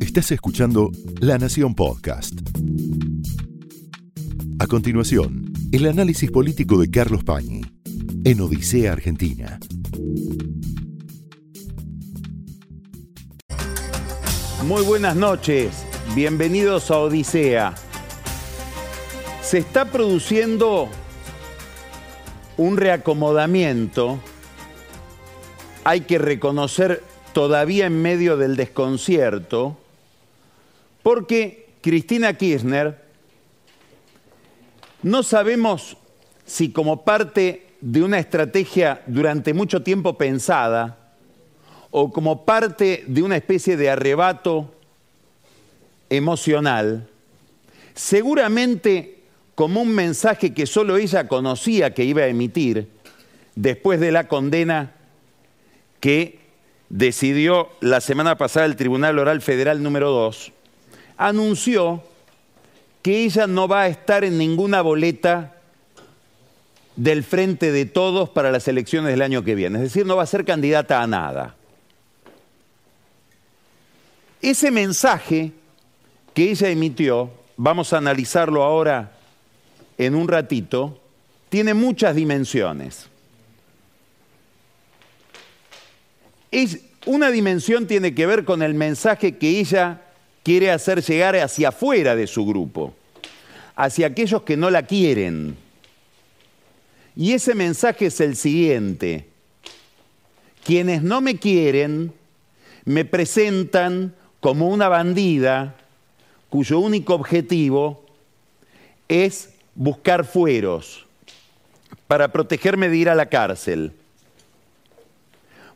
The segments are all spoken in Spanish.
Estás escuchando La Nación Podcast. A continuación, el análisis político de Carlos Pañi en Odisea Argentina. Muy buenas noches, bienvenidos a Odisea. Se está produciendo un reacomodamiento, hay que reconocer todavía en medio del desconcierto, porque Cristina Kirchner no sabemos si como parte de una estrategia durante mucho tiempo pensada o como parte de una especie de arrebato emocional, seguramente como un mensaje que solo ella conocía que iba a emitir después de la condena que decidió la semana pasada el Tribunal Oral Federal número 2, anunció que ella no va a estar en ninguna boleta del frente de todos para las elecciones del año que viene, es decir, no va a ser candidata a nada. Ese mensaje que ella emitió, vamos a analizarlo ahora en un ratito, tiene muchas dimensiones. Una dimensión tiene que ver con el mensaje que ella quiere hacer llegar hacia afuera de su grupo, hacia aquellos que no la quieren. Y ese mensaje es el siguiente. Quienes no me quieren me presentan como una bandida cuyo único objetivo es buscar fueros para protegerme de ir a la cárcel.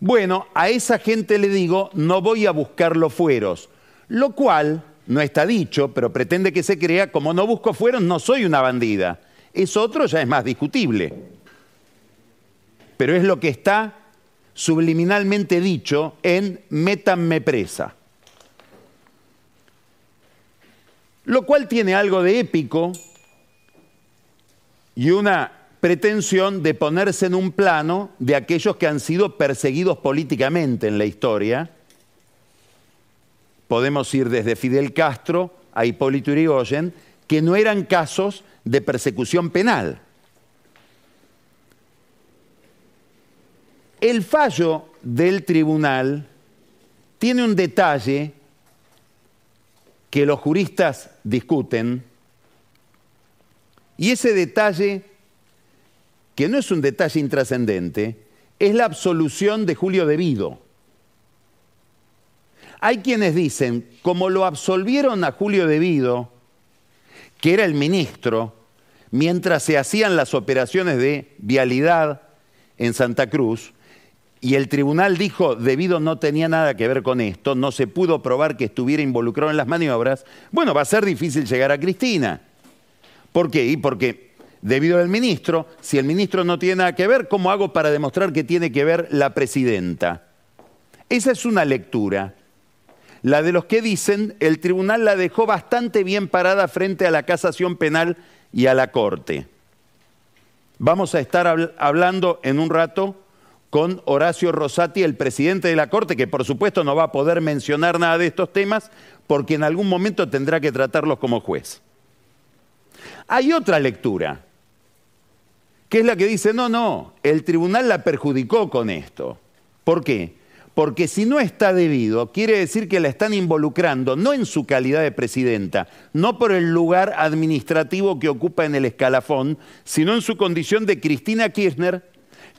Bueno, a esa gente le digo, no voy a buscar los fueros, lo cual no está dicho, pero pretende que se crea, como no busco fueros, no soy una bandida. Es otro ya es más discutible. Pero es lo que está subliminalmente dicho en métanme presa. Lo cual tiene algo de épico y una pretensión de ponerse en un plano de aquellos que han sido perseguidos políticamente en la historia. Podemos ir desde Fidel Castro a Hipólito Yrigoyen, que no eran casos de persecución penal. El fallo del tribunal tiene un detalle que los juristas discuten, y ese detalle que no es un detalle intrascendente, es la absolución de Julio Devido. Hay quienes dicen, como lo absolvieron a Julio Devido, que era el ministro, mientras se hacían las operaciones de vialidad en Santa Cruz, y el tribunal dijo, Devido no tenía nada que ver con esto, no se pudo probar que estuviera involucrado en las maniobras, bueno, va a ser difícil llegar a Cristina. ¿Por qué? Y porque debido al ministro. Si el ministro no tiene nada que ver, ¿cómo hago para demostrar que tiene que ver la presidenta? Esa es una lectura. La de los que dicen, el tribunal la dejó bastante bien parada frente a la casación penal y a la corte. Vamos a estar hablando en un rato con Horacio Rosati, el presidente de la Corte, que por supuesto no va a poder mencionar nada de estos temas porque en algún momento tendrá que tratarlos como juez. Hay otra lectura, que es la que dice, no, no, el tribunal la perjudicó con esto. ¿Por qué? Porque si no está debido, quiere decir que la están involucrando, no en su calidad de presidenta, no por el lugar administrativo que ocupa en el escalafón, sino en su condición de Cristina Kirchner,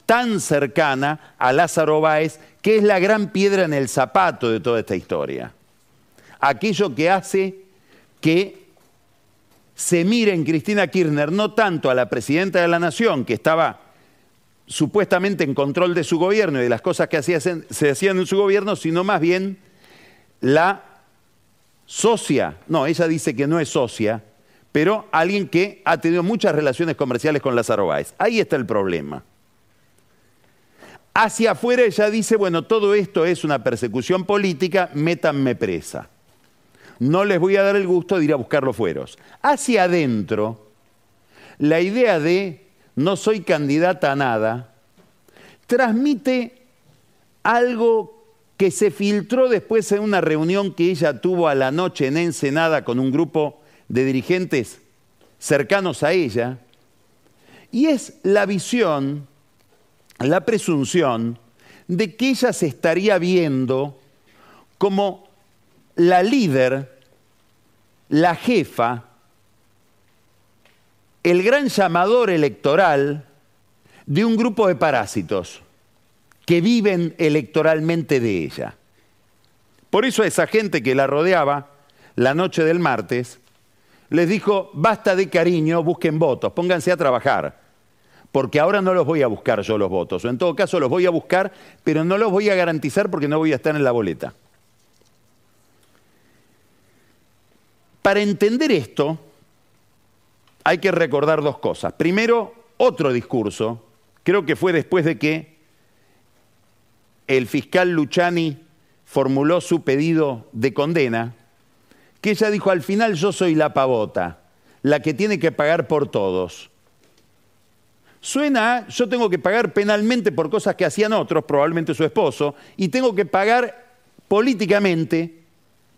tan cercana a Lázaro Báez, que es la gran piedra en el zapato de toda esta historia. Aquello que hace que se mire en Cristina Kirchner no tanto a la presidenta de la Nación, que estaba supuestamente en control de su gobierno y de las cosas que se hacían en su gobierno, sino más bien la socia, no, ella dice que no es socia, pero alguien que ha tenido muchas relaciones comerciales con Lázaro Báez. Ahí está el problema. Hacia afuera ella dice, bueno, todo esto es una persecución política, métanme presa no les voy a dar el gusto de ir a buscar los fueros. Hacia adentro, la idea de no soy candidata a nada transmite algo que se filtró después en una reunión que ella tuvo a la noche en Ensenada con un grupo de dirigentes cercanos a ella, y es la visión, la presunción de que ella se estaría viendo como la líder, la jefa, el gran llamador electoral de un grupo de parásitos que viven electoralmente de ella. Por eso a esa gente que la rodeaba la noche del martes, les dijo, basta de cariño, busquen votos, pónganse a trabajar, porque ahora no los voy a buscar yo los votos, o en todo caso los voy a buscar, pero no los voy a garantizar porque no voy a estar en la boleta. Para entender esto, hay que recordar dos cosas. Primero, otro discurso, creo que fue después de que el fiscal Luciani formuló su pedido de condena, que ella dijo, al final yo soy la pavota, la que tiene que pagar por todos. Suena, yo tengo que pagar penalmente por cosas que hacían otros, probablemente su esposo, y tengo que pagar políticamente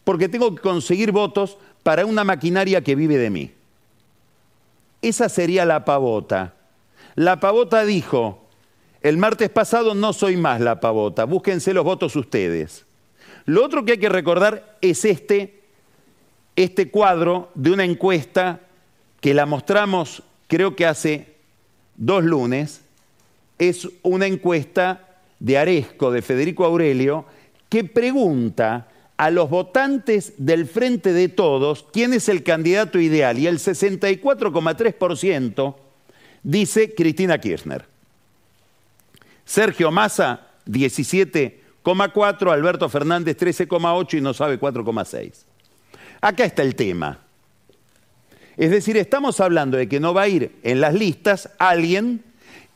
porque tengo que conseguir votos para una maquinaria que vive de mí. Esa sería la pavota. La pavota dijo, el martes pasado no soy más la pavota, búsquense los votos ustedes. Lo otro que hay que recordar es este, este cuadro de una encuesta que la mostramos creo que hace dos lunes. Es una encuesta de Aresco, de Federico Aurelio, que pregunta a los votantes del Frente de Todos quién es el candidato ideal y el 64,3% dice Cristina Kirchner. Sergio Massa, 17,4, Alberto Fernández, 13,8 y no sabe 4,6. Acá está el tema. Es decir, estamos hablando de que no va a ir en las listas alguien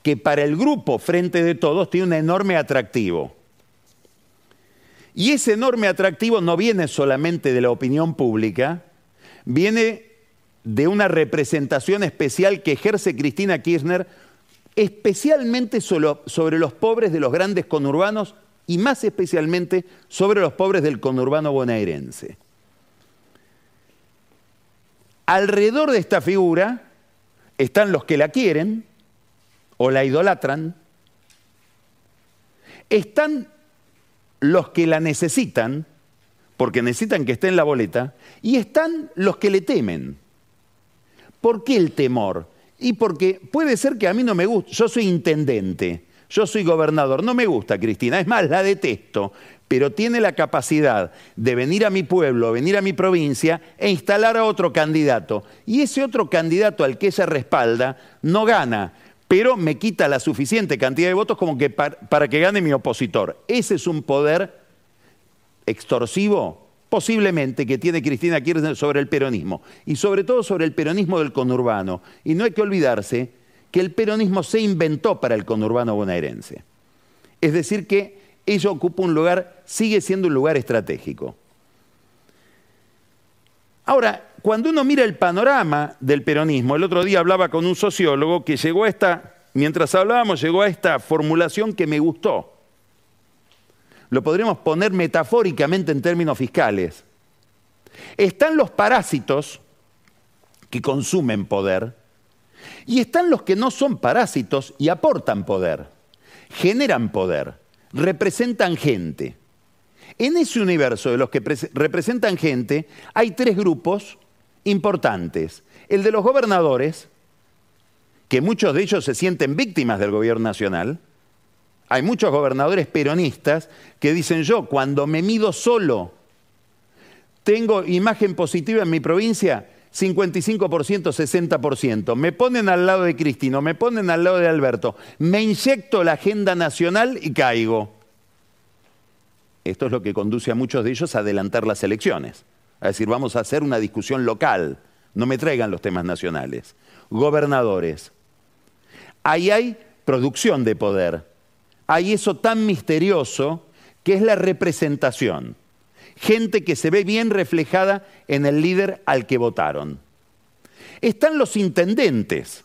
que para el grupo Frente de Todos tiene un enorme atractivo. Y ese enorme atractivo no viene solamente de la opinión pública, viene de una representación especial que ejerce Cristina Kirchner especialmente sobre los pobres de los grandes conurbanos y más especialmente sobre los pobres del conurbano bonaerense. Alrededor de esta figura están los que la quieren o la idolatran, están los que la necesitan, porque necesitan que esté en la boleta, y están los que le temen. ¿Por qué el temor? Y porque puede ser que a mí no me guste, yo soy intendente, yo soy gobernador, no me gusta Cristina, es más, la detesto, pero tiene la capacidad de venir a mi pueblo, venir a mi provincia e instalar a otro candidato. Y ese otro candidato al que ella respalda no gana, pero me quita la suficiente cantidad de votos como que para, que gane mi opositor. Ese es un poder extorsivo posiblemente que tiene Cristina Kirchner sobre el peronismo y sobre todo sobre el peronismo del conurbano. Y no hay que olvidarse que el peronismo se inventó para el conurbano bonaerense. Es decir, que ello ocupa un lugar, sigue siendo un lugar estratégico. Ahora, cuando uno mira el panorama del peronismo, el otro día hablaba con un sociólogo que llegó a esta, mientras hablábamos, llegó a esta formulación que me gustó lo podríamos poner metafóricamente en términos fiscales. Están los parásitos que consumen poder y están los que no son parásitos y aportan poder, generan poder, representan gente. En ese universo de los que representan gente hay tres grupos importantes. El de los gobernadores, que muchos de ellos se sienten víctimas del gobierno nacional, hay muchos gobernadores peronistas que dicen yo, cuando me mido solo, tengo imagen positiva en mi provincia, 55%, 60%. Me ponen al lado de Cristino, me ponen al lado de Alberto, me inyecto la agenda nacional y caigo. Esto es lo que conduce a muchos de ellos a adelantar las elecciones. A decir, vamos a hacer una discusión local, no me traigan los temas nacionales. Gobernadores. Ahí hay producción de poder hay eso tan misterioso que es la representación. Gente que se ve bien reflejada en el líder al que votaron. Están los intendentes.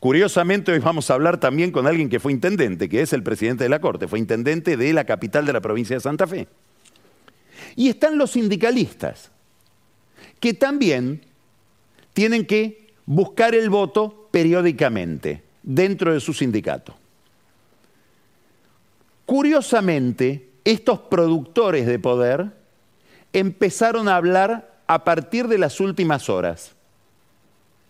Curiosamente, hoy vamos a hablar también con alguien que fue intendente, que es el presidente de la Corte, fue intendente de la capital de la provincia de Santa Fe. Y están los sindicalistas, que también tienen que buscar el voto periódicamente dentro de su sindicato. Curiosamente, estos productores de poder empezaron a hablar a partir de las últimas horas.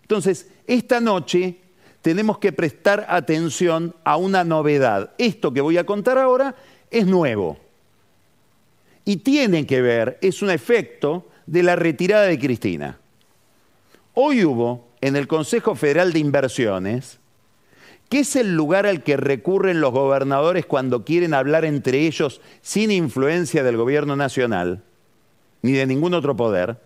Entonces, esta noche tenemos que prestar atención a una novedad. Esto que voy a contar ahora es nuevo. Y tiene que ver, es un efecto de la retirada de Cristina. Hoy hubo en el Consejo Federal de Inversiones, que es el lugar al que recurren los gobernadores cuando quieren hablar entre ellos sin influencia del gobierno nacional, ni de ningún otro poder,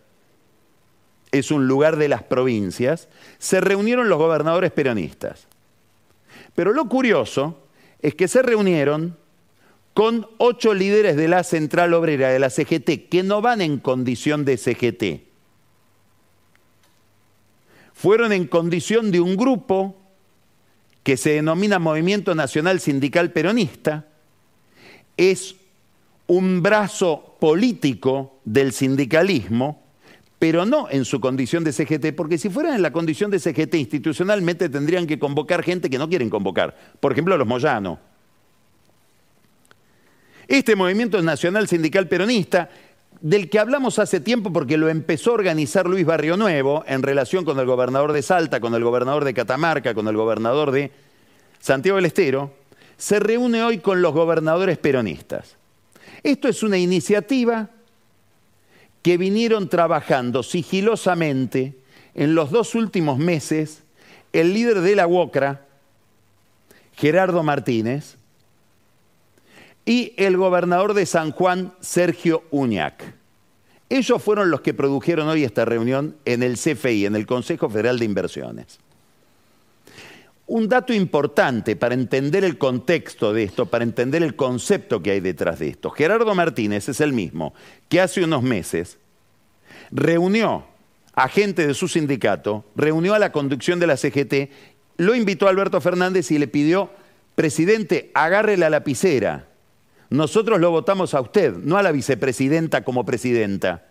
es un lugar de las provincias, se reunieron los gobernadores peronistas. Pero lo curioso es que se reunieron con ocho líderes de la Central Obrera, de la CGT, que no van en condición de CGT. Fueron en condición de un grupo que se denomina Movimiento Nacional Sindical Peronista. Es un brazo político del sindicalismo pero no en su condición de CGT, porque si fueran en la condición de CGT institucionalmente tendrían que convocar gente que no quieren convocar, por ejemplo los Moyano. Este movimiento nacional sindical peronista, del que hablamos hace tiempo porque lo empezó a organizar Luis Barrio Nuevo en relación con el gobernador de Salta, con el gobernador de Catamarca, con el gobernador de Santiago del Estero, se reúne hoy con los gobernadores peronistas. Esto es una iniciativa que vinieron trabajando sigilosamente en los dos últimos meses el líder de la UOCRA, Gerardo Martínez, y el gobernador de San Juan, Sergio Uñac. Ellos fueron los que produjeron hoy esta reunión en el CFI, en el Consejo Federal de Inversiones. Un dato importante para entender el contexto de esto, para entender el concepto que hay detrás de esto. Gerardo Martínez es el mismo que hace unos meses reunió a gente de su sindicato, reunió a la conducción de la CGT, lo invitó a Alberto Fernández y le pidió, presidente, agarre la lapicera. Nosotros lo votamos a usted, no a la vicepresidenta como presidenta.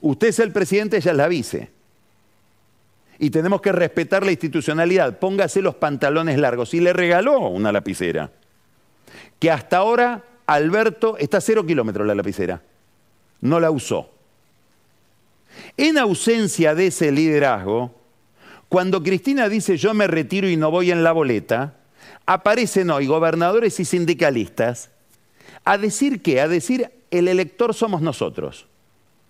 Usted es el presidente, ella es la vice. Y tenemos que respetar la institucionalidad. Póngase los pantalones largos. Y le regaló una lapicera. Que hasta ahora Alberto está a cero kilómetros la lapicera. No la usó. En ausencia de ese liderazgo, cuando Cristina dice yo me retiro y no voy en la boleta, aparecen hoy gobernadores y sindicalistas a decir que, a decir el elector somos nosotros.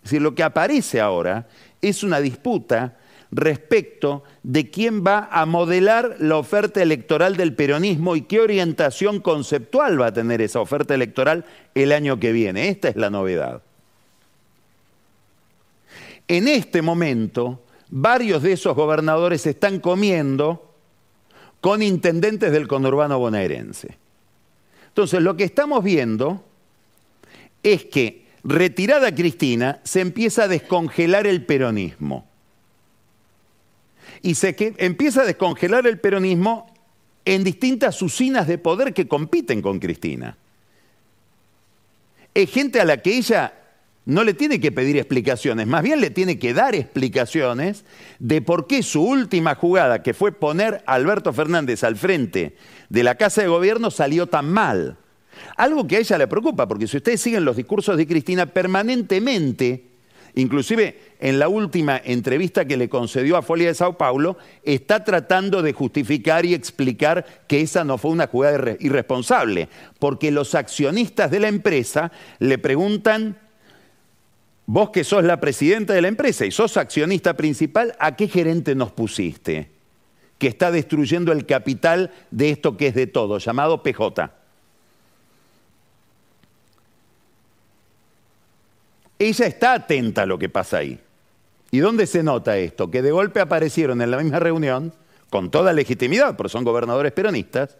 Es decir, lo que aparece ahora es una disputa respecto de quién va a modelar la oferta electoral del peronismo y qué orientación conceptual va a tener esa oferta electoral el año que viene. Esta es la novedad. En este momento, varios de esos gobernadores están comiendo con intendentes del conurbano bonaerense. Entonces, lo que estamos viendo es que, retirada Cristina, se empieza a descongelar el peronismo. Y se empieza a descongelar el peronismo en distintas usinas de poder que compiten con Cristina. Es gente a la que ella no le tiene que pedir explicaciones, más bien le tiene que dar explicaciones de por qué su última jugada, que fue poner a Alberto Fernández al frente de la Casa de Gobierno, salió tan mal. Algo que a ella le preocupa, porque si ustedes siguen los discursos de Cristina permanentemente, inclusive en la última entrevista que le concedió a Folia de Sao Paulo, está tratando de justificar y explicar que esa no fue una jugada irresponsable, porque los accionistas de la empresa le preguntan Vos que sos la presidenta de la empresa y sos accionista principal, ¿a qué gerente nos pusiste? Que está destruyendo el capital de esto que es de todo, llamado PJ. Ella está atenta a lo que pasa ahí. ¿Y dónde se nota esto? Que de golpe aparecieron en la misma reunión, con toda legitimidad, porque son gobernadores peronistas,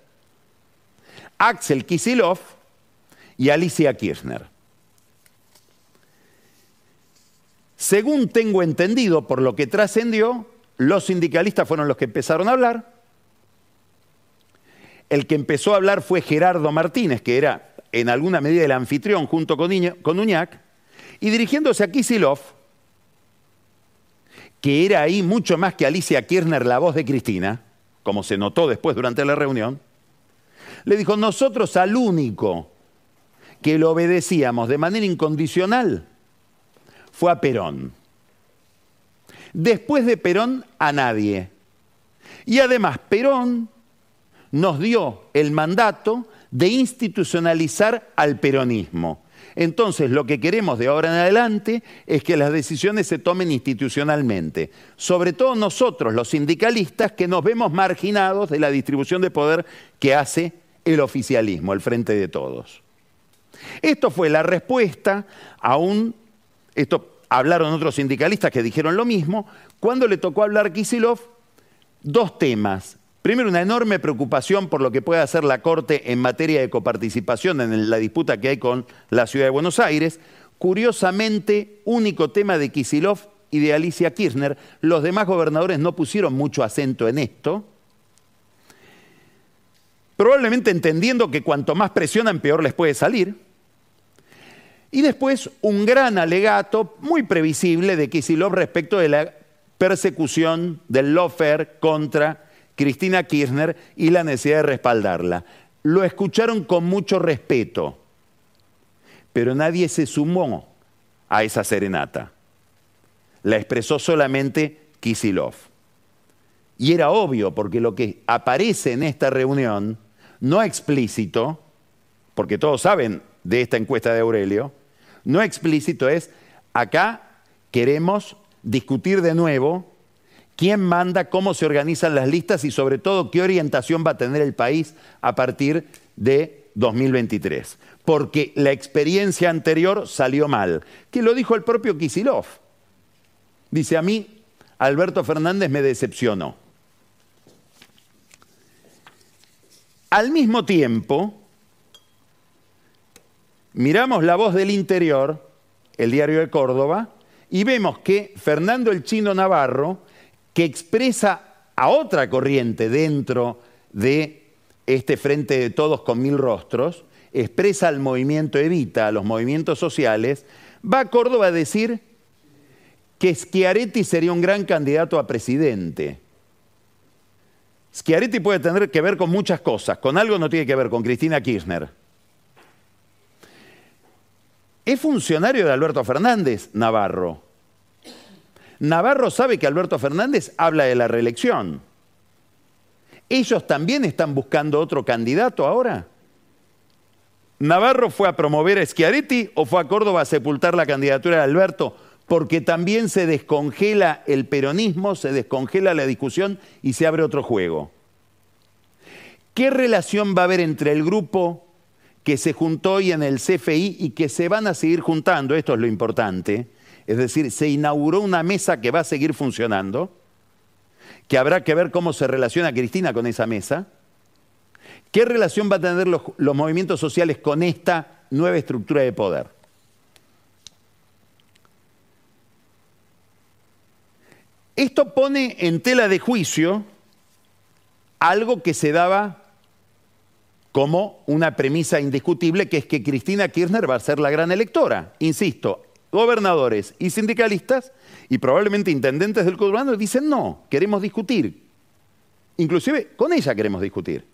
Axel Kisilov y Alicia Kirchner. Según tengo entendido, por lo que trascendió, los sindicalistas fueron los que empezaron a hablar, El que empezó a hablar fue Gerardo Martínez, que era en alguna medida el anfitrión junto con, con Uñac, y dirigiéndose a Kisilov, que era ahí mucho más que Alicia Kirchner, la voz de Cristina, como se notó después durante la reunión, le dijo, nosotros al único que lo obedecíamos de manera incondicional fue a Perón. Después de Perón, a nadie. Y además, Perón nos dio el mandato de institucionalizar al peronismo. Entonces, lo que queremos de ahora en adelante es que las decisiones se tomen institucionalmente. Sobre todo nosotros, los sindicalistas, que nos vemos marginados de la distribución de poder que hace el oficialismo, el frente de todos. Esto fue la respuesta a un... Esto hablaron otros sindicalistas que dijeron lo mismo. Cuando le tocó hablar Kisilov, dos temas. Primero, una enorme preocupación por lo que puede hacer la Corte en materia de coparticipación en la disputa que hay con la Ciudad de Buenos Aires. Curiosamente, único tema de Kisilov y de Alicia Kirchner. Los demás gobernadores no pusieron mucho acento en esto. Probablemente entendiendo que cuanto más presionan, peor les puede salir. Y después un gran alegato muy previsible de Kisilov respecto de la persecución del lawfare contra Cristina Kirchner y la necesidad de respaldarla. Lo escucharon con mucho respeto, pero nadie se sumó a esa serenata. La expresó solamente Kisilov. Y era obvio, porque lo que aparece en esta reunión, no explícito, porque todos saben de esta encuesta de Aurelio, no explícito es, acá queremos discutir de nuevo quién manda, cómo se organizan las listas y sobre todo qué orientación va a tener el país a partir de 2023. Porque la experiencia anterior salió mal, que lo dijo el propio Kisilov. Dice, a mí Alberto Fernández me decepcionó. Al mismo tiempo, miramos la voz del interior, el diario de Córdoba, y vemos que Fernando el Chino Navarro que expresa a otra corriente dentro de este frente de todos con mil rostros, expresa al movimiento Evita, a los movimientos sociales, va a Córdoba a decir que Schiaretti sería un gran candidato a presidente. Schiaretti puede tener que ver con muchas cosas, con algo no tiene que ver con Cristina Kirchner. Es funcionario de Alberto Fernández, Navarro. Navarro sabe que Alberto Fernández habla de la reelección. ¿Ellos también están buscando otro candidato ahora? ¿Navarro fue a promover a Schiaretti o fue a Córdoba a sepultar la candidatura de Alberto? Porque también se descongela el peronismo, se descongela la discusión y se abre otro juego. ¿Qué relación va a haber entre el grupo que se juntó hoy en el CFI y que se van a seguir juntando? Esto es lo importante es decir, se inauguró una mesa que va a seguir funcionando, que habrá que ver cómo se relaciona Cristina con esa mesa. ¿Qué relación va a tener los, movimientos sociales con esta nueva estructura de poder? Esto pone en tela de juicio algo que se daba como una premisa indiscutible, que es que Cristina Kirchner va a ser la gran electora. Insisto, gobernadores y sindicalistas y probablemente intendentes del conurbano dicen no, queremos discutir. Inclusive con ella queremos discutir.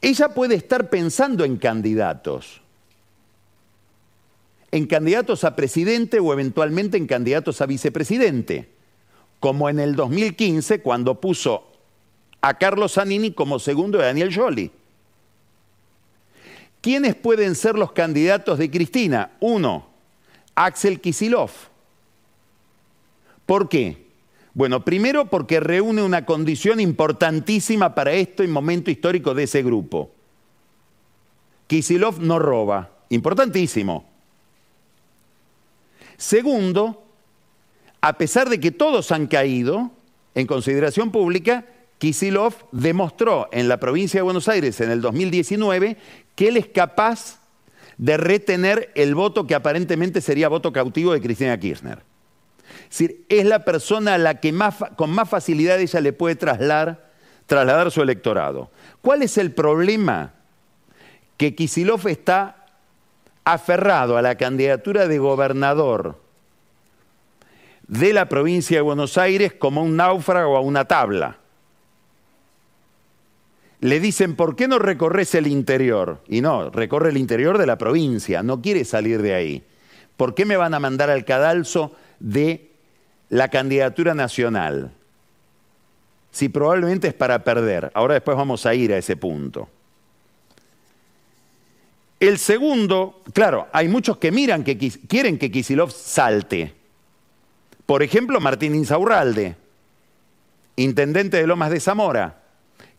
Ella puede estar pensando en candidatos, en candidatos a presidente o eventualmente en candidatos a vicepresidente, como en el 2015 cuando puso a Carlos Zanini como segundo de Daniel Jolie. ¿Quiénes pueden ser los candidatos de Cristina? Uno, Axel Kisilov. ¿Por qué? Bueno, primero porque reúne una condición importantísima para esto en momento histórico de ese grupo. Kisilov no roba, importantísimo. Segundo, a pesar de que todos han caído en consideración pública, Kisilov demostró en la provincia de Buenos Aires en el 2019 que él es capaz de retener el voto que aparentemente sería voto cautivo de Cristina Kirchner. Es decir, es la persona a la que con más facilidad ella le puede trasladar, trasladar su electorado. ¿Cuál es el problema? Que Kisilov está aferrado a la candidatura de gobernador de la provincia de Buenos Aires como un náufrago a una tabla. Le dicen, ¿por qué no recorres el interior? Y no, recorre el interior de la provincia, no quiere salir de ahí. ¿Por qué me van a mandar al cadalso de la candidatura nacional? Si probablemente es para perder. Ahora después vamos a ir a ese punto. El segundo, claro, hay muchos que miran que quieren que Kisilov salte. Por ejemplo, Martín Insaurralde, intendente de Lomas de Zamora,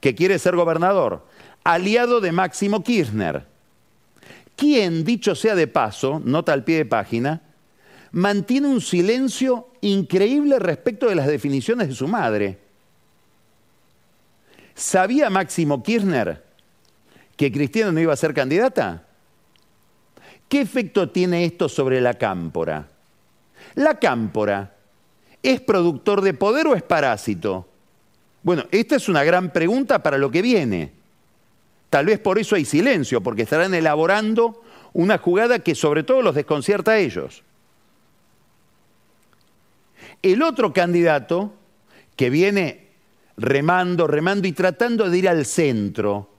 que quiere ser gobernador, aliado de Máximo Kirchner, quien, dicho sea de paso, nota al pie de página, mantiene un silencio increíble respecto de las definiciones de su madre. ¿Sabía Máximo Kirchner que Cristina no iba a ser candidata? ¿Qué efecto tiene esto sobre la cámpora? La cámpora ¿Es productor de poder o es parásito? Bueno, esta es una gran pregunta para lo que viene. Tal vez por eso hay silencio, porque estarán elaborando una jugada que sobre todo los desconcierta a ellos. El otro candidato que viene remando, remando y tratando de ir al centro,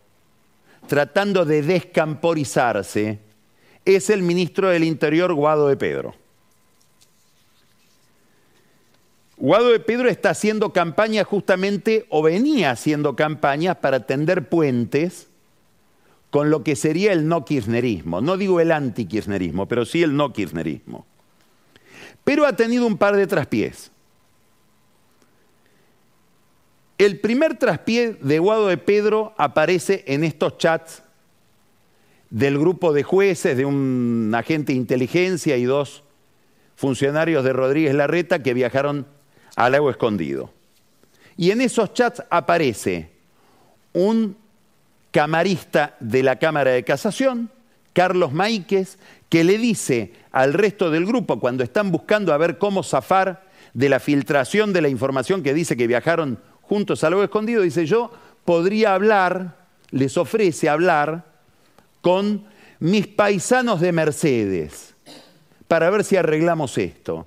tratando de descamporizarse, es el ministro del Interior, Guado de Pedro. Guado de Pedro está haciendo campaña justamente, o venía haciendo campaña para tender puentes con lo que sería el no kirchnerismo. No digo el anti-kirchnerismo, pero sí el no kirchnerismo. Pero ha tenido un par de traspiés. El primer traspié de Guado de Pedro aparece en estos chats del grupo de jueces, de un agente de inteligencia y dos funcionarios de Rodríguez Larreta que viajaron al lago escondido. Y en esos chats aparece un camarista de la Cámara de Casación, Carlos Maíquez, que le dice al resto del grupo, cuando están buscando a ver cómo zafar de la filtración de la información que dice que viajaron juntos al lago escondido, dice yo podría hablar, les ofrece hablar con mis paisanos de Mercedes para ver si arreglamos esto.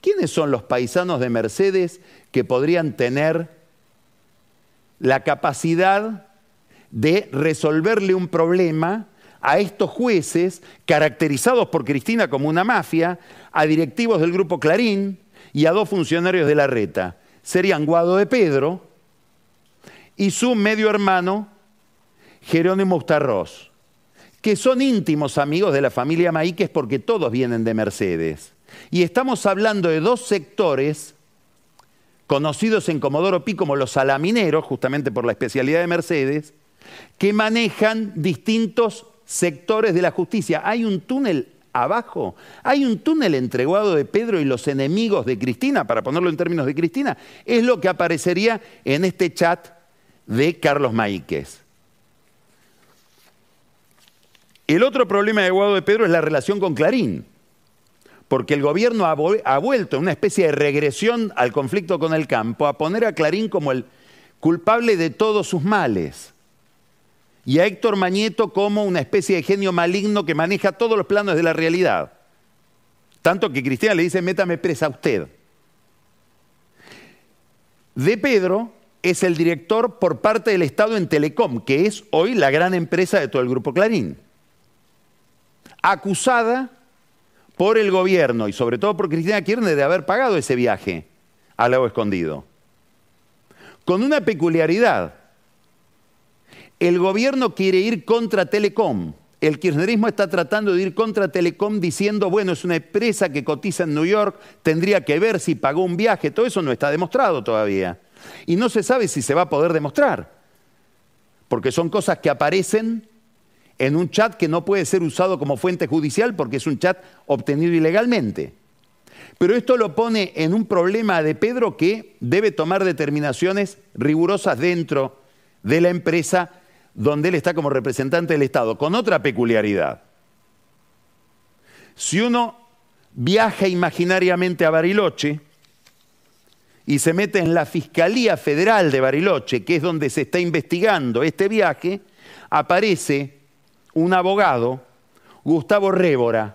¿Quiénes son los paisanos de Mercedes que podrían tener la capacidad de resolverle un problema a estos jueces caracterizados por Cristina como una mafia, a directivos del grupo Clarín y a dos funcionarios de la reta? Serían Guado de Pedro y su medio hermano Jerónimo Ustarroz, que son íntimos amigos de la familia Maíquez porque todos vienen de Mercedes. Y estamos hablando de dos sectores conocidos en Comodoro Pi como los salamineros, justamente por la especialidad de Mercedes, que manejan distintos sectores de la justicia. Hay un túnel abajo, hay un túnel entre Guado de Pedro y los enemigos de Cristina, para ponerlo en términos de Cristina, es lo que aparecería en este chat de Carlos Maíquez. El otro problema de Guado de Pedro es la relación con Clarín porque el gobierno ha, vuelto en una especie de regresión al conflicto con el campo, a poner a Clarín como el culpable de todos sus males y a Héctor Mañeto como una especie de genio maligno que maneja todos los planos de la realidad. Tanto que Cristina le dice, métame presa a usted. De Pedro es el director por parte del Estado en Telecom, que es hoy la gran empresa de todo el grupo Clarín. Acusada por el gobierno y sobre todo por Cristina Kirchner de haber pagado ese viaje al lago escondido. Con una peculiaridad. El gobierno quiere ir contra Telecom. El kirchnerismo está tratando de ir contra Telecom diciendo, bueno, es una empresa que cotiza en New York, tendría que ver si pagó un viaje, todo eso no está demostrado todavía. Y no se sabe si se va a poder demostrar, porque son cosas que aparecen en un chat que no puede ser usado como fuente judicial porque es un chat obtenido ilegalmente. Pero esto lo pone en un problema de Pedro que debe tomar determinaciones rigurosas dentro de la empresa donde él está como representante del Estado, con otra peculiaridad. Si uno viaja imaginariamente a Bariloche y se mete en la Fiscalía Federal de Bariloche, que es donde se está investigando este viaje, aparece un abogado, Gustavo Révora,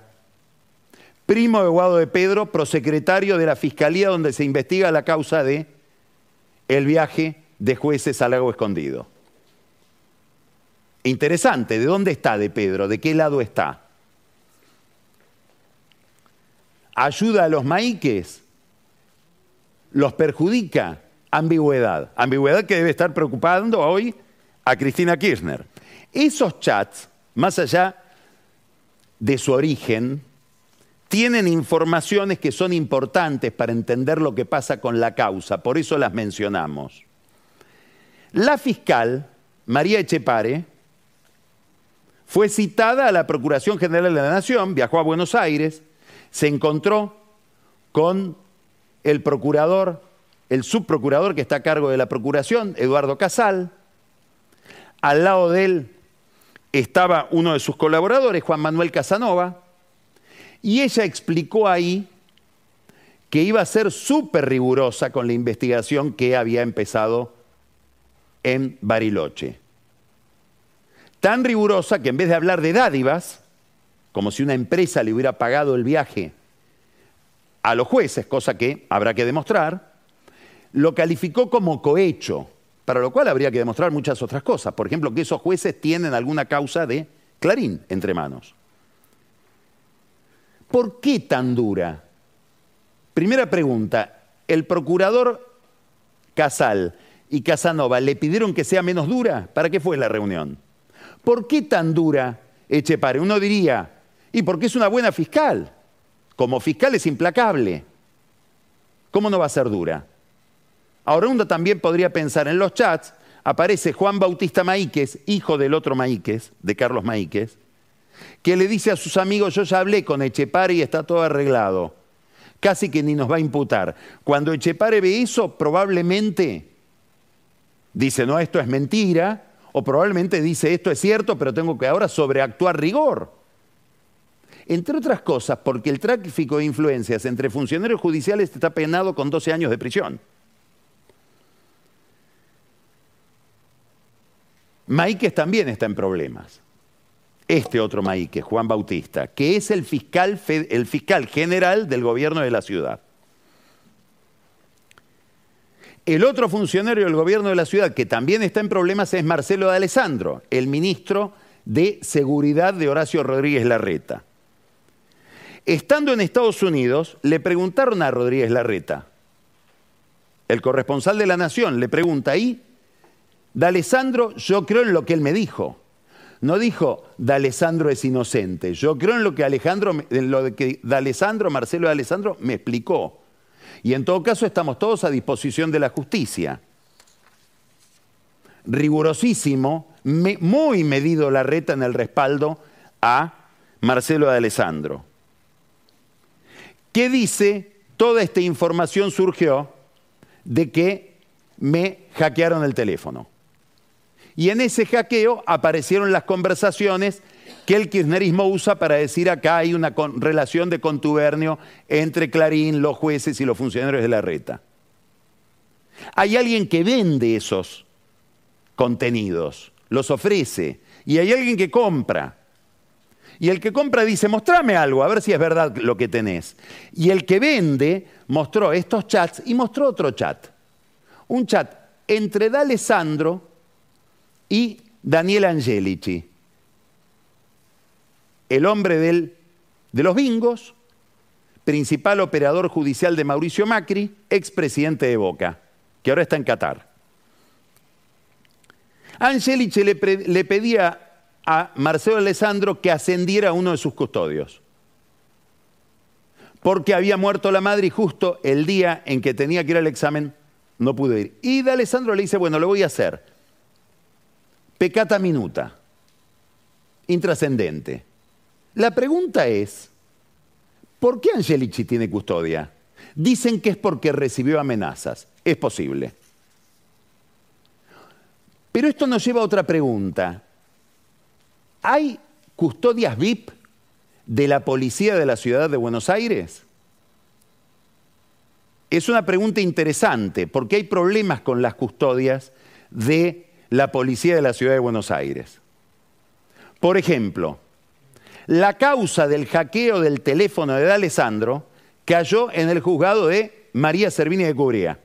primo Guado de Pedro, prosecretario de la Fiscalía donde se investiga la causa de el viaje de jueces al lago escondido. Interesante, ¿de dónde está de Pedro? ¿De qué lado está? ¿Ayuda a los maíques? ¿Los perjudica? Ambigüedad. Ambigüedad que debe estar preocupando hoy a Cristina Kirchner. Esos chats, más allá de su origen, tienen informaciones que son importantes para entender lo que pasa con la causa, por eso las mencionamos. La fiscal, María Echepare, fue citada a la Procuración General de la Nación, viajó a Buenos Aires, se encontró con el procurador, el subprocurador que está a cargo de la Procuración, Eduardo Casal. Al lado de él estaba uno de sus colaboradores, Juan Manuel Casanova, y ella explicó ahí que iba a ser súper rigurosa con la investigación que había empezado en Bariloche. Tan rigurosa que en vez de hablar de dádivas, como si una empresa le hubiera pagado el viaje a los jueces, cosa que habrá que demostrar, lo calificó como cohecho, para lo cual habría que demostrar muchas otras cosas. Por ejemplo, que esos jueces tienen alguna causa de Clarín entre manos. ¿Por qué tan dura? Primera pregunta, ¿el procurador Casal y Casanova le pidieron que sea menos dura? ¿Para qué fue la reunión? ¿Por qué tan dura Echepare? Uno diría, y porque es una buena fiscal. Como fiscal es implacable. ¿Cómo no va a ser dura? Ahora uno también podría pensar en los chats, aparece Juan Bautista Maíquez, hijo del otro Maíquez, de Carlos Maíquez, que le dice a sus amigos, yo ya hablé con Echepare y está todo arreglado. Casi que ni nos va a imputar. Cuando Echepare ve eso, probablemente dice, no, esto es mentira, o probablemente dice, esto es cierto, pero tengo que ahora sobreactuar rigor. Entre otras cosas, porque el tráfico de influencias entre funcionarios judiciales está penado con 12 años de prisión. Maíquez también está en problemas. Este otro Maíquez, Juan Bautista, que es el fiscal, general del gobierno de la ciudad. El otro funcionario del gobierno de la ciudad que también está en problemas es Marcelo de Alessandro, el ministro de Seguridad de Horacio Rodríguez Larreta. Estando en Estados Unidos, le preguntaron a Rodríguez Larreta, el corresponsal de la Nación, le pregunta ahí, D'Alessandro, yo creo en lo que él me dijo. No dijo, D'Alessandro es inocente. Yo creo en lo que Alejandro, en lo que D'Alessandro, Marcelo D'Alessandro, me explicó. Y en todo caso estamos todos a disposición de la justicia. Rigurosísimo, muy medido la reta en el respaldo a Marcelo de Alessandro. ¿Qué dice? Toda esta información surgió de que me hackearon el teléfono. Y en ese hackeo aparecieron las conversaciones que el kirchnerismo usa para decir acá hay una relación de contubernio entre Clarín, los jueces y los funcionarios de la reta. Hay alguien que vende esos contenidos, los ofrece, y hay alguien que compra. Y el que compra dice, mostrame algo, a ver si es verdad lo que tenés. Y el que vende mostró estos chats y mostró otro chat. Un chat entre D'Alessandro y Daniel Angelici el hombre de los bingos, principal operador judicial de Mauricio Macri, expresidente de Boca, que ahora está en Qatar. Angelici le, pedía a Marcelo Alessandro que ascendiera a uno de sus custodios, porque había muerto la madre y justo el día en que tenía que ir al examen no pudo ir. Y Alessandro le dice, bueno, lo voy a hacer. Pecata minuta, intrascendente. La pregunta es, ¿por qué Angelici tiene custodia? Dicen que es porque recibió amenazas. Es posible. Pero esto nos lleva a otra pregunta. ¿Hay custodias VIP de la policía de la ciudad de Buenos Aires? es una pregunta interesante porque hay problemas con las custodias de la policía de la ciudad de Buenos Aires. Por ejemplo, la causa del hackeo del teléfono de D'Alessandro cayó en el juzgado de María Servini de Cubría,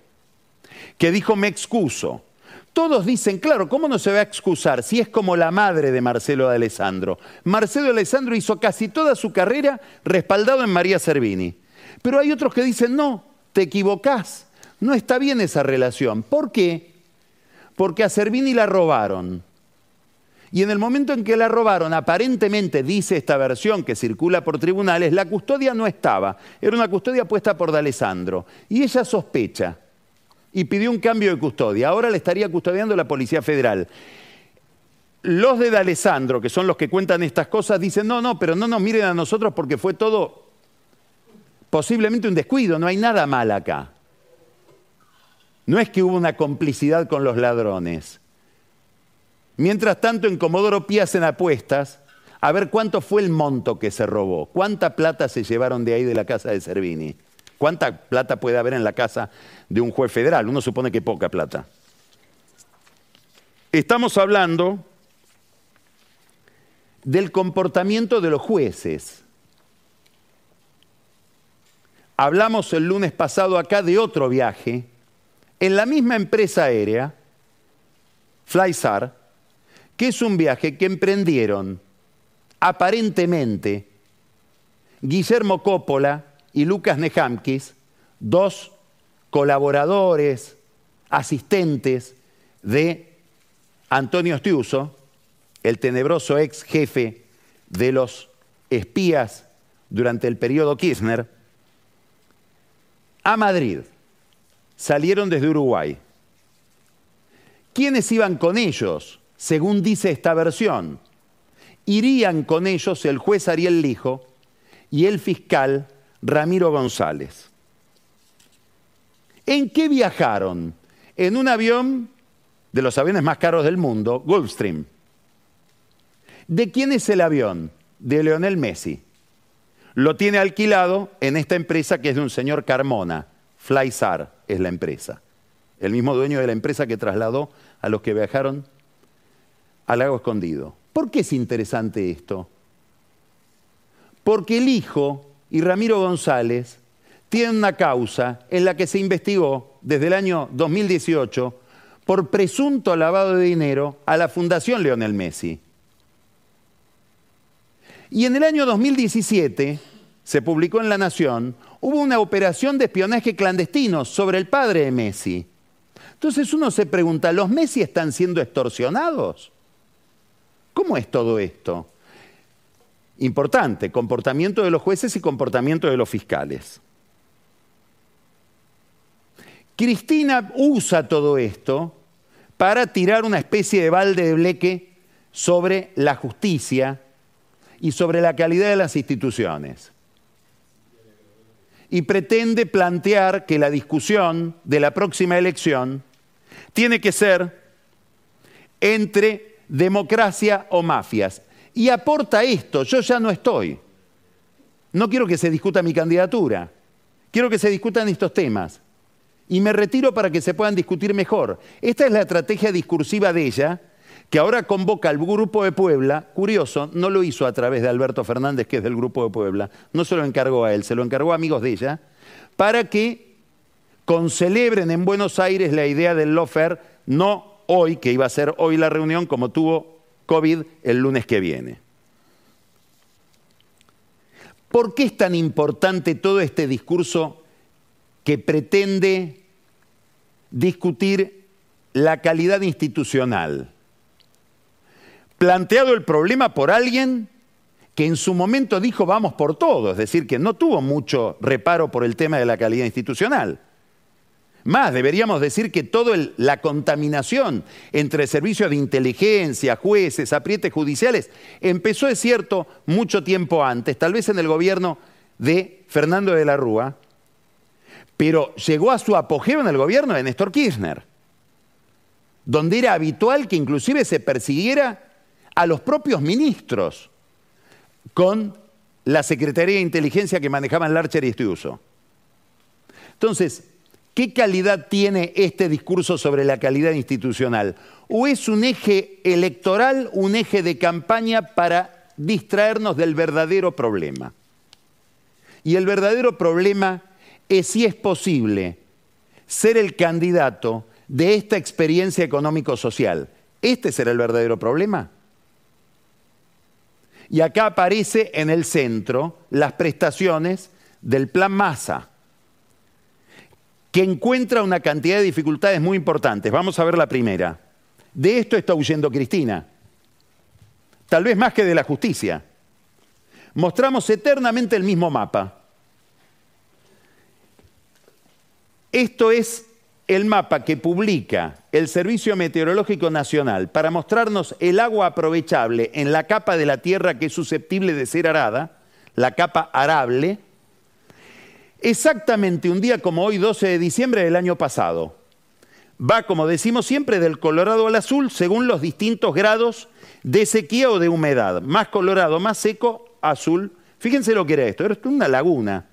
que dijo me excuso. Todos dicen, claro, ¿cómo no se va a excusar si es como la madre de Marcelo Alessandro? Marcelo Alessandro hizo casi toda su carrera respaldado en María Servini. Pero hay otros que dicen, no, te equivocás, no está bien esa relación. ¿Por qué? Porque a Servini la robaron. Y en el momento en que la robaron, aparentemente dice esta versión que circula por tribunales, la custodia no estaba, era una custodia puesta por D'Alessandro. Y ella sospecha y pidió un cambio de custodia. Ahora le estaría custodiando la Policía Federal. Los de D'Alessandro, que son los que cuentan estas cosas, dicen, no, no, pero no nos miren a nosotros porque fue todo posiblemente un descuido, no hay nada mal acá. No es que hubo una complicidad con los ladrones. Mientras tanto, en Comodoro Pi hacen apuestas a ver cuánto fue el monto que se robó, cuánta plata se llevaron de ahí de la casa de Servini. ¿Cuánta plata puede haber en la casa de un juez federal? Uno supone que poca plata. Estamos hablando del comportamiento de los jueces. Hablamos el lunes pasado acá de otro viaje en la misma empresa aérea, Flysar, que es un viaje que emprendieron aparentemente Guillermo Coppola, y Lucas Nehamkis, dos colaboradores, asistentes de Antonio Stiuso, el tenebroso ex jefe de los espías durante el periodo Kirchner, a Madrid. Salieron desde Uruguay. ¿Quiénes iban con ellos? Según dice esta versión, irían con ellos el juez Ariel Lijo y el fiscal Ramiro González. ¿En qué viajaron? En un avión de los aviones más caros del mundo, Gulfstream. ¿De quién es el avión? De Leonel Messi. Lo tiene alquilado en esta empresa que es de un señor Carmona. Flysar es la empresa. El mismo dueño de la empresa que trasladó a los que viajaron al lago escondido. ¿Por qué es interesante esto? Porque el hijo y Ramiro González tienen una causa en la que se investigó desde el año 2018 por presunto lavado de dinero a la Fundación Leonel Messi. Y en el año 2017 se publicó en La Nación, hubo una operación de espionaje clandestino sobre el padre de Messi. Entonces uno se pregunta, ¿los Messi están siendo extorsionados? ¿Cómo es todo esto? importante, comportamiento de los jueces y comportamiento de los fiscales. Cristina usa todo esto para tirar una especie de balde de bleque sobre la justicia y sobre la calidad de las instituciones. Y pretende plantear que la discusión de la próxima elección tiene que ser entre democracia o mafias y aporta esto, yo ya no estoy. No quiero que se discuta mi candidatura, quiero que se discutan estos temas. Y me retiro para que se puedan discutir mejor. Esta es la estrategia discursiva de ella, que ahora convoca al Grupo de Puebla. Curioso, no lo hizo a través de Alberto Fernández, que es del Grupo de Puebla. No se lo encargó a él, se lo encargó a amigos de ella, para que concelebren en Buenos Aires la idea del lofer, no hoy, que iba a ser hoy la reunión, como tuvo COVID el lunes que viene. ¿Por qué es tan importante todo este discurso que pretende discutir la calidad institucional? Planteado el problema por alguien que en su momento dijo vamos por todo, es decir, que no tuvo mucho reparo por el tema de la calidad institucional. Más, deberíamos decir que toda la contaminación entre servicios de inteligencia, jueces, aprietes judiciales, empezó, es cierto, mucho tiempo antes, tal vez en el gobierno de Fernando de la Rúa, pero llegó a su apogeo en el gobierno de Néstor Kirchner, donde era habitual que inclusive se persiguiera a los propios ministros con la Secretaría de Inteligencia que manejaban Larcher y Estiuso. Entonces, ¿Qué calidad tiene este discurso sobre la calidad institucional? ¿O es un eje electoral, un eje de campaña para distraernos del verdadero problema? Y el verdadero problema es si es posible ser el candidato de esta experiencia económico-social. ¿Este será el verdadero problema? Y acá aparece en el centro las prestaciones del plan Massa que encuentra una cantidad de dificultades muy importantes. Vamos a ver la primera. De esto está huyendo Cristina, tal vez más que de la justicia. Mostramos eternamente el mismo mapa. Esto es el mapa que publica el Servicio Meteorológico Nacional para mostrarnos el agua aprovechable en la capa de la Tierra que es susceptible de ser arada, la capa arable, exactamente un día como hoy, 12 de diciembre del año pasado. Va, como decimos siempre, del colorado al azul según los distintos grados de sequía o de humedad. Más colorado, más seco, azul. Fíjense lo que era esto, era una laguna.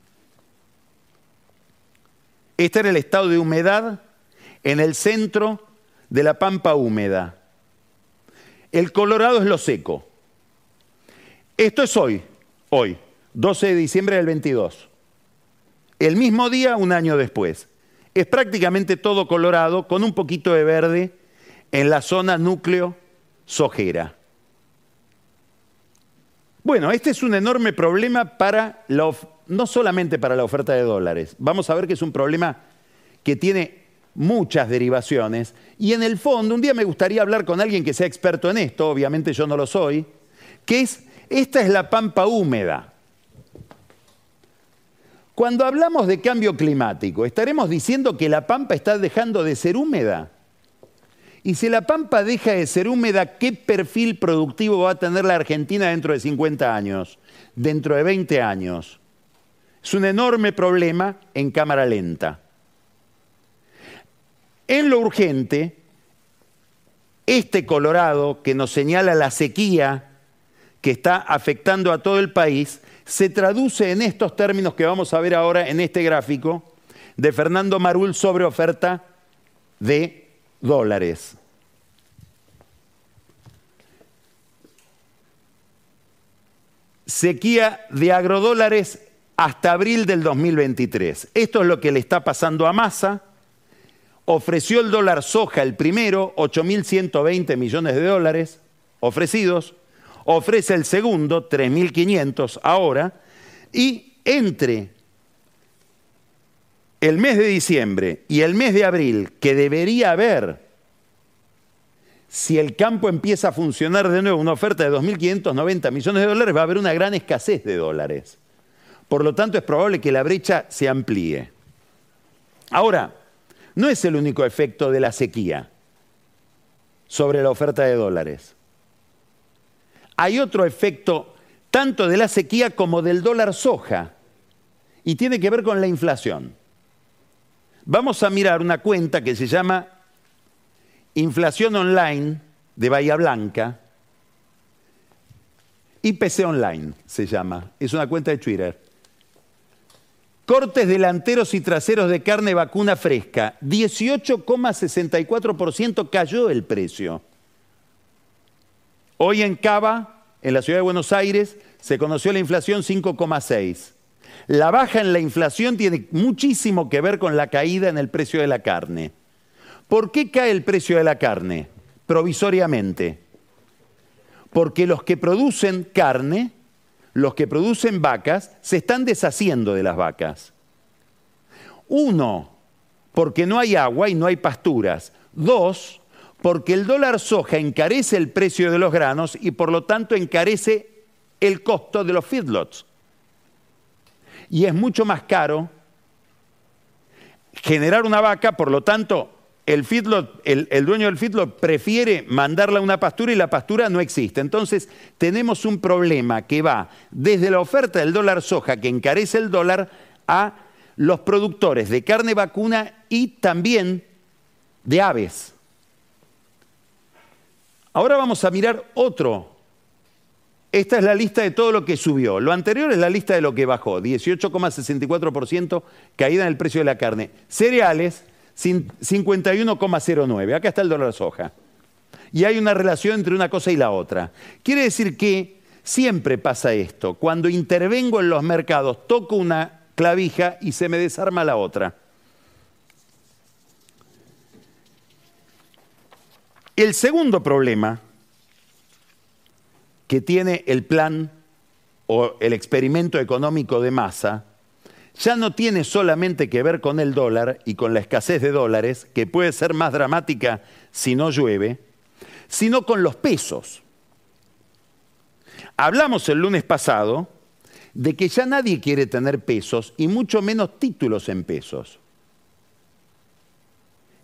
Este era el estado de humedad en el centro de la pampa húmeda. El colorado es lo seco. Esto es hoy, hoy, 12 de diciembre del 22 el mismo día, un año después. Es prácticamente todo colorado con un poquito de verde en la zona núcleo sojera. Bueno, este es un enorme problema para no solamente para la oferta de dólares. Vamos a ver que es un problema que tiene muchas derivaciones y en el fondo un día me gustaría hablar con alguien que sea experto en esto, obviamente yo no lo soy, que es esta es la pampa húmeda. Cuando hablamos de cambio climático, ¿estaremos diciendo que la pampa está dejando de ser húmeda? Y si la pampa deja de ser húmeda, ¿qué perfil productivo va a tener la Argentina dentro de 50 años? Dentro de 20 años. Es un enorme problema en cámara lenta. En lo urgente, este Colorado que nos señala la sequía que está afectando a todo el país, se traduce en estos términos que vamos a ver ahora en este gráfico de Fernando Marul sobre oferta de dólares. Sequía de agrodólares hasta abril del 2023. Esto es lo que le está pasando a Massa. Ofreció el dólar soja el primero, 8.120 millones de dólares ofrecidos ofrece el segundo, 3.500 ahora, y entre el mes de diciembre y el mes de abril, que debería haber, si el campo empieza a funcionar de nuevo, una oferta de 2.590 millones de dólares, va a haber una gran escasez de dólares. Por lo tanto, es probable que la brecha se amplíe. Ahora, no es el único efecto de la sequía sobre la oferta de dólares hay otro efecto tanto de la sequía como del dólar soja y tiene que ver con la inflación. Vamos a mirar una cuenta que se llama Inflación Online de Bahía Blanca. IPC Online se llama, es una cuenta de Twitter. Cortes delanteros y traseros de carne vacuna fresca, 18,64% cayó el precio. Hoy en Cava, en la ciudad de Buenos Aires, se conoció la inflación 5,6. La baja en la inflación tiene muchísimo que ver con la caída en el precio de la carne. ¿Por qué cae el precio de la carne? Provisoriamente. Porque los que producen carne, los que producen vacas, se están deshaciendo de las vacas. Uno, porque no hay agua y no hay pasturas. Dos, porque el dólar soja encarece el precio de los granos y por lo tanto encarece el costo de los feedlots. Y es mucho más caro generar una vaca, por lo tanto, el, dueño del feedlot prefiere mandarla a una pastura y la pastura no existe. Entonces tenemos un problema que va desde la oferta del dólar soja, que encarece el dólar, a los productores de carne vacuna y también de aves. Ahora vamos a mirar otro esta es la lista de todo lo que subió. Lo anterior es la lista de lo que bajó, 18,64% caída en el precio de la carne. Cereales, 51,09. Acá está el dólar soja. Y hay una relación entre una cosa y la otra. Quiere decir que siempre pasa esto. Cuando intervengo en los mercados, toco una clavija y se me desarma la otra. El segundo problema que tiene el plan o el experimento económico de masa ya no tiene solamente que ver con el dólar y con la escasez de dólares, que puede ser más dramática si no llueve, sino con los pesos. Hablamos el lunes pasado de que ya nadie quiere tener pesos y mucho menos títulos en pesos.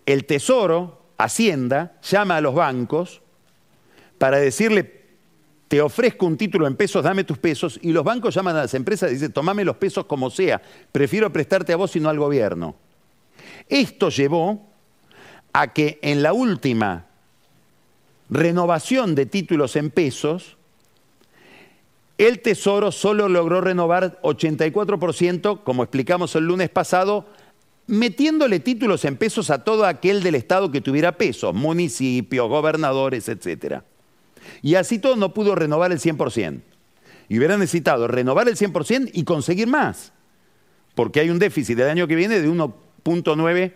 El Tesoro, Hacienda, llama a los bancos para decirle, te ofrezco un título en pesos, dame tus pesos, y los bancos llaman a las empresas y dicen, tomame los pesos como sea, prefiero prestarte a vos y no al gobierno. Esto llevó a que en la última renovación de títulos en pesos, el Tesoro solo logró renovar 84%, como explicamos el lunes pasado, metiéndole títulos en pesos a todo aquel del Estado que tuviera pesos, municipios, gobernadores, etcétera. Y así todo no pudo renovar el 100%. Y hubiera necesitado renovar el 100% y conseguir más. Porque hay un déficit del año que viene de 1.9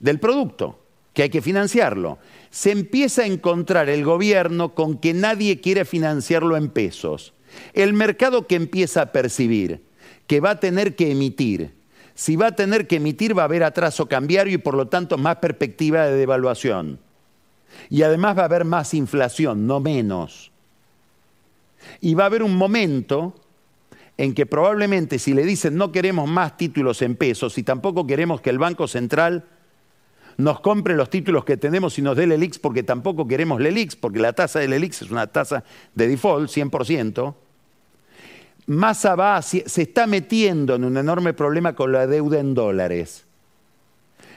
del producto, que hay que financiarlo. Se empieza a encontrar el gobierno con que nadie quiere financiarlo en pesos. El mercado que empieza a percibir que va a tener que emitir. Si va a tener que emitir va a haber atraso cambiario y por lo tanto más perspectiva de devaluación. Y además va a haber más inflación, no menos. Y va a haber un momento en que probablemente si le dicen no queremos más títulos en pesos y tampoco queremos que el Banco Central nos compre los títulos que tenemos y nos dé el ELIX porque tampoco queremos el ELIX, porque la tasa del ELIX es una tasa de default, 100%, Massa va, se está metiendo en un enorme problema con la deuda en dólares.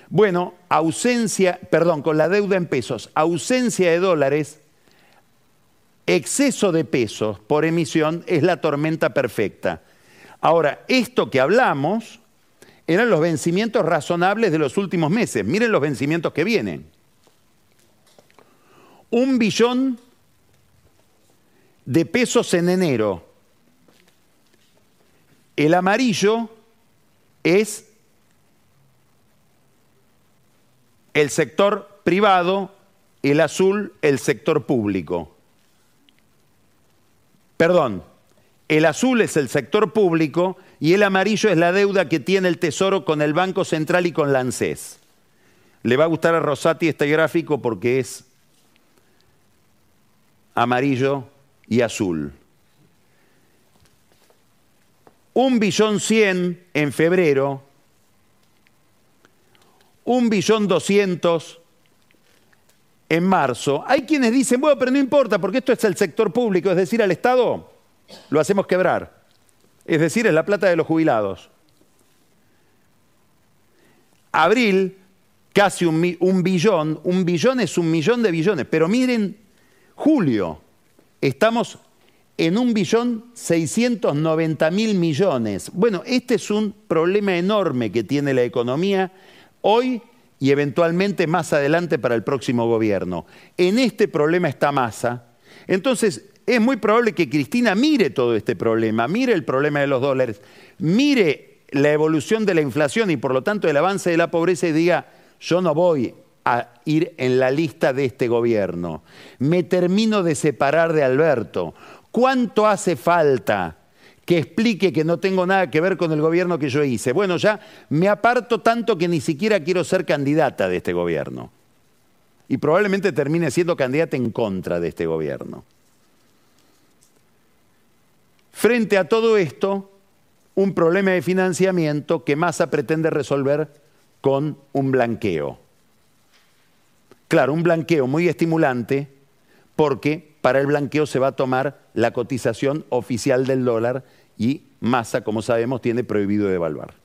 Bueno, ausencia, perdón, con la deuda en pesos, ausencia de dólares, exceso de pesos por emisión es la tormenta perfecta. Ahora, esto que hablamos eran los vencimientos razonables de los últimos meses. Miren los vencimientos que vienen. Un billón de pesos en enero. El amarillo es el sector privado, el azul el sector público. Perdón, el azul es el sector público y el amarillo es la deuda que tiene el Tesoro con el Banco Central y con la ANSES. Le va a gustar a Rosati este gráfico porque es amarillo y azul. Un billón cien en febrero un billón doscientos en marzo. Hay quienes dicen, bueno, pero no importa, porque esto es el sector público, es decir, al Estado lo hacemos quebrar. Es decir, es la plata de los jubilados. Abril, casi un, billón, un billón es un millón de billones, pero miren, julio, estamos en un billón 690 mil millones. Bueno, este es un problema enorme que tiene la economía hoy y eventualmente más adelante para el próximo gobierno. En este problema está masa. Entonces, es muy probable que Cristina mire todo este problema, mire el problema de los dólares, mire la evolución de la inflación y por lo tanto el avance de la pobreza y diga, yo no voy a ir en la lista de este gobierno. Me termino de separar de Alberto. ¿Cuánto hace falta que explique que no tengo nada que ver con el gobierno que yo hice. Bueno, ya me aparto tanto que ni siquiera quiero ser candidata de este gobierno. Y probablemente termine siendo candidata en contra de este gobierno. Frente a todo esto, un problema de financiamiento que Massa pretende resolver con un blanqueo. Claro, un blanqueo muy estimulante porque para el blanqueo se va a tomar la cotización oficial del dólar y Massa, como sabemos, tiene prohibido devaluar.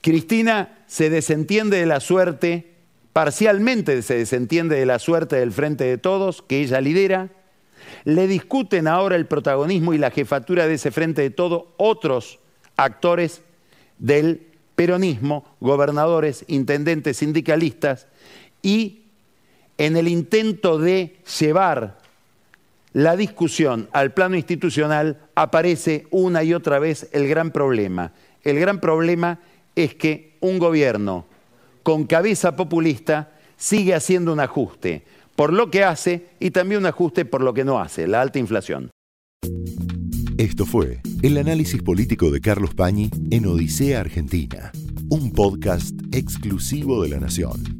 Cristina se desentiende de la suerte, parcialmente se desentiende de la suerte del Frente de Todos, que ella lidera, Le discuten ahora el protagonismo y la jefatura de ese frente de todo otros actores del peronismo, gobernadores, intendentes, sindicalistas, y en el intento de llevar la discusión al plano institucional aparece una y otra vez el gran problema. El gran problema es que un gobierno con cabeza populista sigue haciendo un ajuste por lo que hace y también un ajuste por lo que no hace, la alta inflación. Esto fue el análisis político de Carlos Pañi en Odisea Argentina, un podcast exclusivo de La Nación.